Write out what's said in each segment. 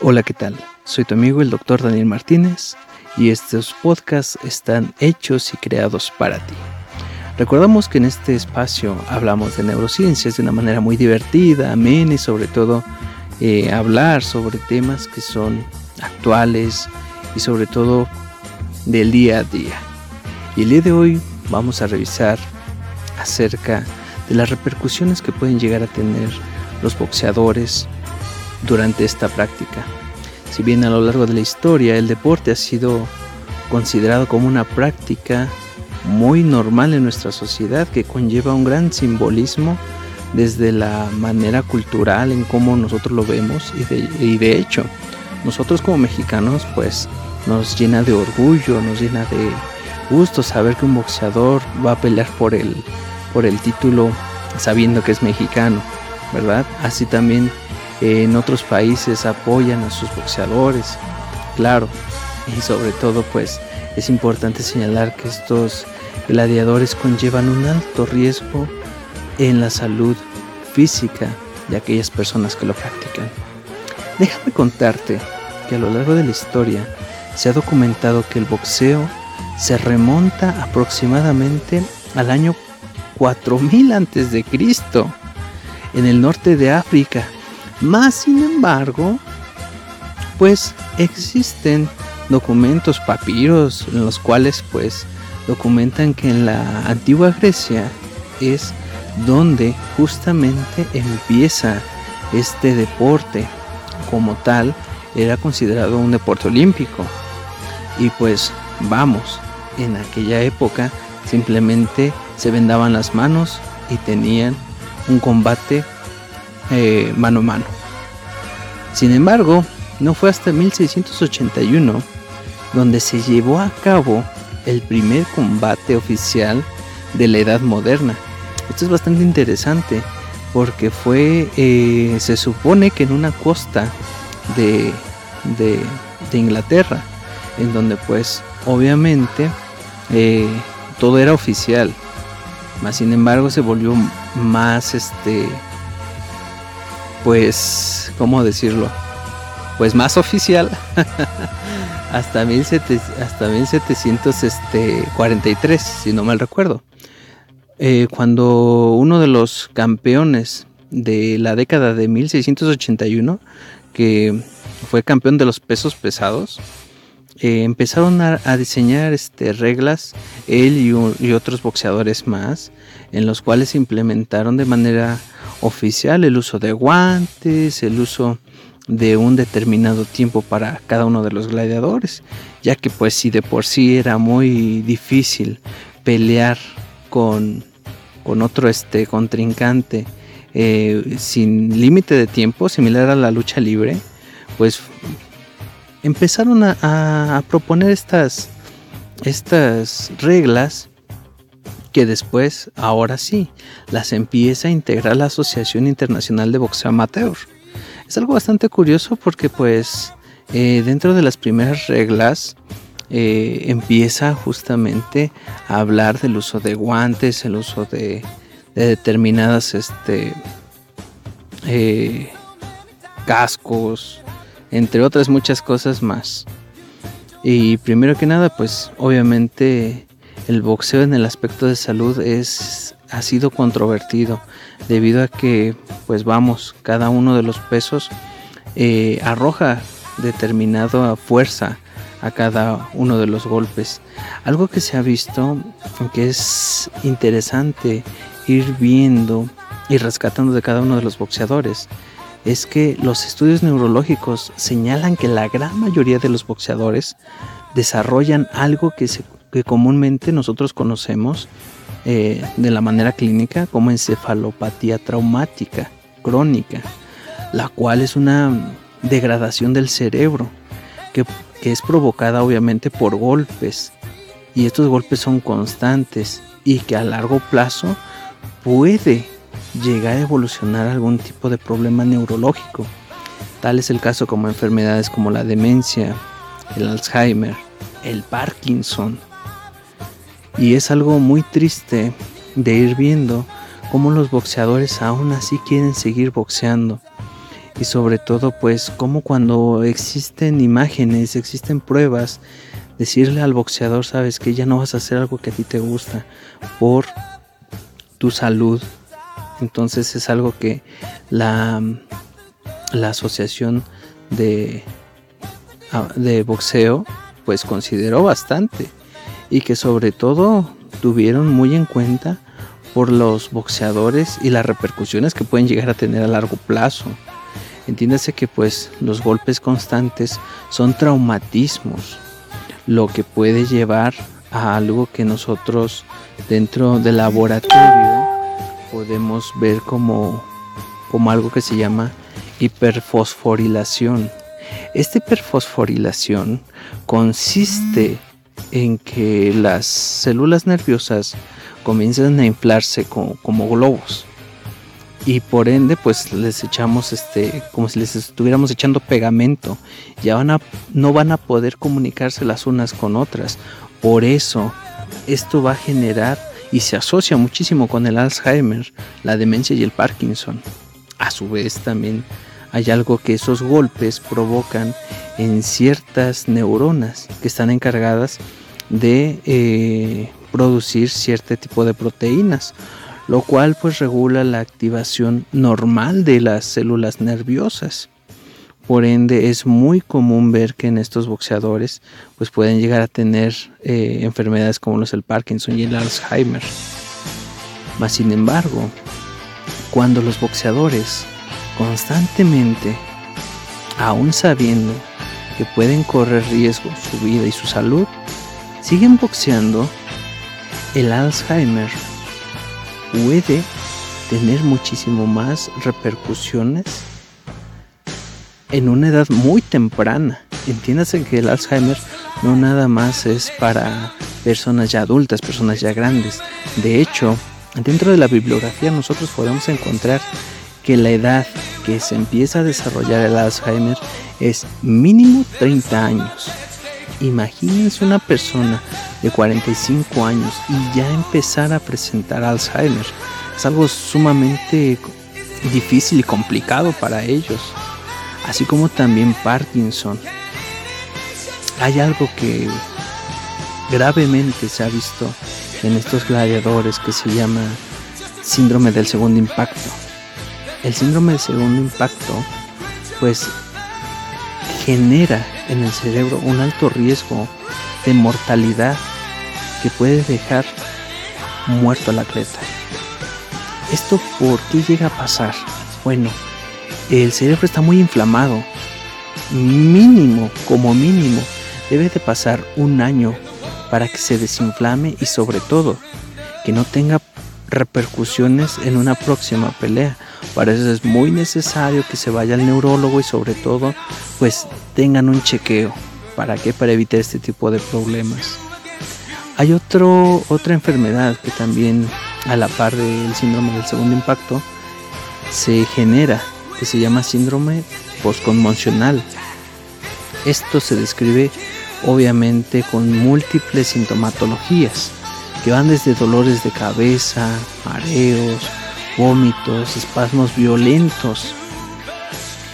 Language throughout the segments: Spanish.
Hola, ¿qué tal? Soy tu amigo el doctor Daniel Martínez y estos podcasts están hechos y creados para ti. Recordamos que en este espacio hablamos de neurociencias de una manera muy divertida, amena y sobre todo eh, hablar sobre temas que son actuales y sobre todo del día a día. Y el día de hoy vamos a revisar acerca de las repercusiones que pueden llegar a tener los boxeadores durante esta práctica. Si bien a lo largo de la historia el deporte ha sido considerado como una práctica muy normal en nuestra sociedad que conlleva un gran simbolismo desde la manera cultural en cómo nosotros lo vemos y de, y de hecho nosotros como mexicanos pues nos llena de orgullo, nos llena de gusto saber que un boxeador va a pelear por el, por el título sabiendo que es mexicano, ¿verdad? Así también en otros países apoyan a sus boxeadores, claro, y sobre todo pues es importante señalar que estos gladiadores conllevan un alto riesgo en la salud física de aquellas personas que lo practican. Déjame contarte que a lo largo de la historia se ha documentado que el boxeo se remonta aproximadamente al año 4000 antes de Cristo en el norte de África. Más sin embargo, pues existen documentos papiros en los cuales pues documentan que en la antigua Grecia es donde justamente empieza este deporte. Como tal era considerado un deporte olímpico. Y pues vamos en aquella época simplemente se vendaban las manos y tenían un combate eh, mano a mano. Sin embargo, no fue hasta 1681 donde se llevó a cabo el primer combate oficial de la Edad Moderna. Esto es bastante interesante porque fue, eh, se supone que en una costa de, de, Inglaterra, en donde pues obviamente eh, todo era oficial. Más sin embargo se volvió más este pues ¿cómo decirlo? Pues más oficial hasta, hasta 1743, si no mal recuerdo. Eh, cuando uno de los campeones de la década de 1681, que fue campeón de los pesos pesados, eh, empezaron a, diseñar este, reglas, él y, otros boxeadores más, en los cuales se implementaron de manera oficial el uso de guantes, el uso de un determinado tiempo para cada uno de los gladiadores, ya que pues si de por sí era muy difícil pelear con, con otro este, contrincante eh, sin límite de tiempo, similar a la lucha libre, pues empezaron a, proponer estas, estas reglas que después, ahora sí, las empieza a integrar la Asociación Internacional de Boxeo Amateur. Es algo bastante curioso porque pues eh, dentro de las primeras reglas eh, empieza justamente a hablar del uso de guantes, el uso de, determinadas este, eh, cascos, entre otras muchas cosas más. Y primero que nada, pues obviamente el boxeo en el aspecto de salud es ha sido controvertido debido a que pues vamos cada uno de los pesos eh, arroja determinada fuerza a cada uno de los golpes. Algo que se ha visto que es interesante ir viendo y rescatando de cada uno de los boxeadores es que los estudios neurológicos señalan que la gran mayoría de los boxeadores desarrollan algo que, comúnmente nosotros conocemos eh, de la manera clínica como encefalopatía traumática crónica, la cual es una degradación del cerebro que, que es provocada obviamente por golpes y estos golpes son constantes y que a largo plazo puede llegar a evolucionar algún tipo de problema neurológico. Tal es el caso como enfermedades como la demencia, el Alzheimer, el Parkinson. Y es algo muy triste de ir viendo cómo los boxeadores aún así quieren seguir boxeando. y sobre todo pues como cuando existen imágenes, existen pruebas, decirle al boxeador, sabes que ya no vas a hacer algo que a ti te gusta por tu salud. Entonces es algo que la, la asociación de, ah, de boxeo pues consideró bastante y que sobre todo tuvieron muy en cuenta por los boxeadores y las repercusiones que pueden llegar a tener a largo plazo. Entiéndase que pues los golpes constantes son traumatismos, lo que puede llevar a algo que nosotros dentro del laboratorio podemos ver como, como algo que se llama hiperfosforilación. Esta hiperfosforilación consiste en que las células nerviosas comienzan a inflarse como, como globos. Y por ende pues les echamos este como si les estuviéramos echando pegamento. Ya van a no van a poder comunicarse las unas con otras. Por eso esto va a generar y se asocia muchísimo con el Alzheimer la demencia y el Parkinson. A su vez también hay algo que esos golpes provocan en ciertas neuronas que están encargadas de eh, producir cierto tipo de proteínas lo cual pues regula la activación normal de las células nerviosas. Por ende es muy común ver que en estos boxeadores pues pueden llegar a tener eh, enfermedades como los el Parkinson y el Alzheimer. Mas sin embargo, cuando los boxeadores constantemente, aún sabiendo que pueden correr riesgo su vida y su salud, siguen boxeando, el Alzheimer puede tener muchísimo más repercusiones en una edad muy temprana. Entiéndase que el Alzheimer no nada más es para personas ya adultas, personas ya grandes. De hecho, dentro de la bibliografía nosotros podemos encontrar que la edad que se empieza a desarrollar el Alzheimer es mínimo 30 años. Imagínense una persona de 45 años y ya empezar a presentar Alzheimer. Es algo sumamente difícil y complicado para ellos. Así como también Parkinson. Hay algo que gravemente se ha visto en estos gladiadores que se llama síndrome del segundo impacto. El síndrome del segundo impacto pues genera en el cerebro un alto riesgo de mortalidad que puede dejar muerto al atleta. ¿Esto por qué llega a pasar? Bueno, el cerebro está muy inflamado. Mínimo, como mínimo, debe de pasar un año para que se desinflame y sobre todo que no tenga repercusiones en una próxima pelea. Para eso es muy necesario que se vaya al neurólogo y sobre todo pues tengan un chequeo. ¿Para qué? Para evitar este tipo de problemas. Hay otro, otra enfermedad que también a la par del síndrome del segundo impacto se genera, que se llama síndrome postconmocional. Esto se describe obviamente con múltiples sintomatologías que van desde dolores de cabeza, mareos, vómitos, espasmos violentos.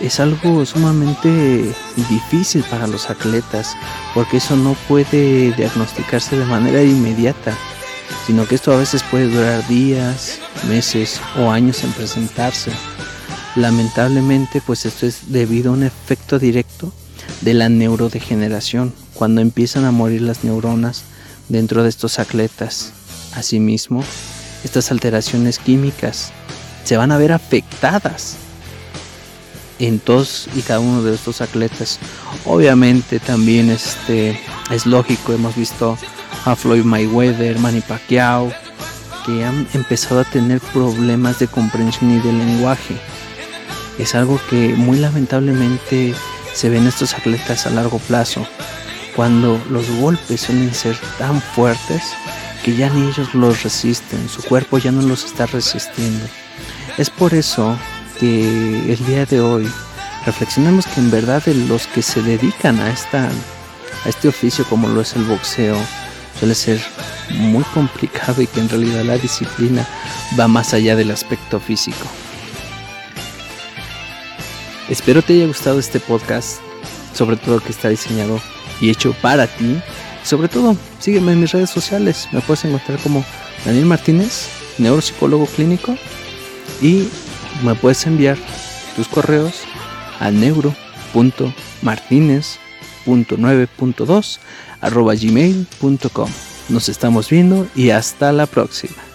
Es algo sumamente difícil para los atletas porque eso no puede diagnosticarse de manera inmediata, sino que esto a veces puede durar días, meses o años en presentarse. Lamentablemente, pues esto es debido a un efecto directo de la neurodegeneración, cuando empiezan a morir las neuronas dentro de estos atletas. Asimismo, estas alteraciones químicas se van a ver afectadas en todos y cada uno de estos atletas. Obviamente también este es lógico, hemos visto a Floyd Mayweather, Manny Pacquiao, que han empezado a tener problemas de comprensión y de lenguaje. Es algo que muy lamentablemente se ve en estos atletas a largo plazo cuando los golpes suelen ser tan fuertes que ya ni ellos los resisten, su cuerpo ya no los está resistiendo. Es por eso que el día de hoy reflexionemos que en verdad los que se dedican a, esta, a este oficio como lo es el boxeo suele ser muy complicado y que en realidad la disciplina va más allá del aspecto físico. Espero te haya gustado este podcast, sobre todo que está diseñado y hecho para ti. Sobre todo, sígueme en mis redes sociales. Me puedes encontrar como Daniel Martínez, neuropsicólogo clínico. Y me puedes enviar tus correos a neuro.martinez.9.2 arroba gmail.com. Nos estamos viendo y hasta la próxima.